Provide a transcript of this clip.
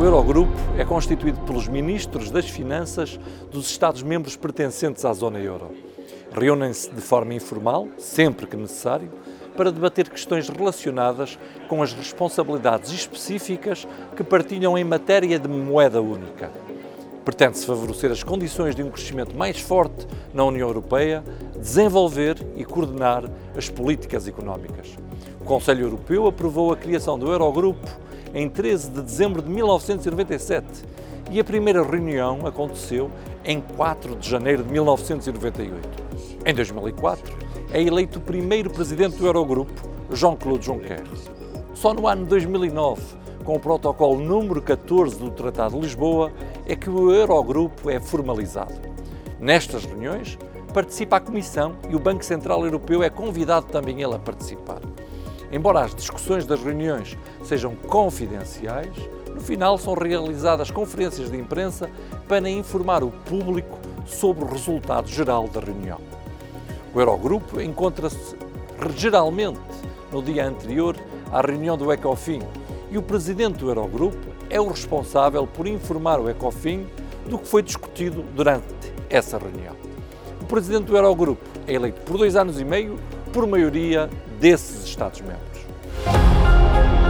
O Eurogrupo é constituído pelos ministros das Finanças dos Estados-membros pertencentes à zona euro. Reúnem-se de forma informal, sempre que necessário, para debater questões relacionadas com as responsabilidades específicas que partilham em matéria de moeda única. Pretende-se favorecer as condições de um crescimento mais forte na União Europeia, desenvolver e coordenar as políticas económicas. O Conselho Europeu aprovou a criação do Eurogrupo em 13 de dezembro de 1997 e a primeira reunião aconteceu em 4 de janeiro de 1998. Em 2004, é eleito o primeiro presidente do Eurogrupo, Jean-Claude Juncker. Só no ano 2009, com o protocolo número 14 do Tratado de Lisboa, é que o Eurogrupo é formalizado. Nestas reuniões, participa a Comissão e o Banco Central Europeu é convidado também ele a participar. Embora as discussões das reuniões sejam confidenciais, no final são realizadas conferências de imprensa para informar o público sobre o resultado geral da reunião. O Eurogrupo encontra-se geralmente no dia anterior à reunião do ECOFIN e o presidente do Eurogrupo é o responsável por informar o ECOFIN do que foi discutido durante essa reunião. O presidente do Eurogrupo é eleito por dois anos e meio por maioria desses Estados-membros.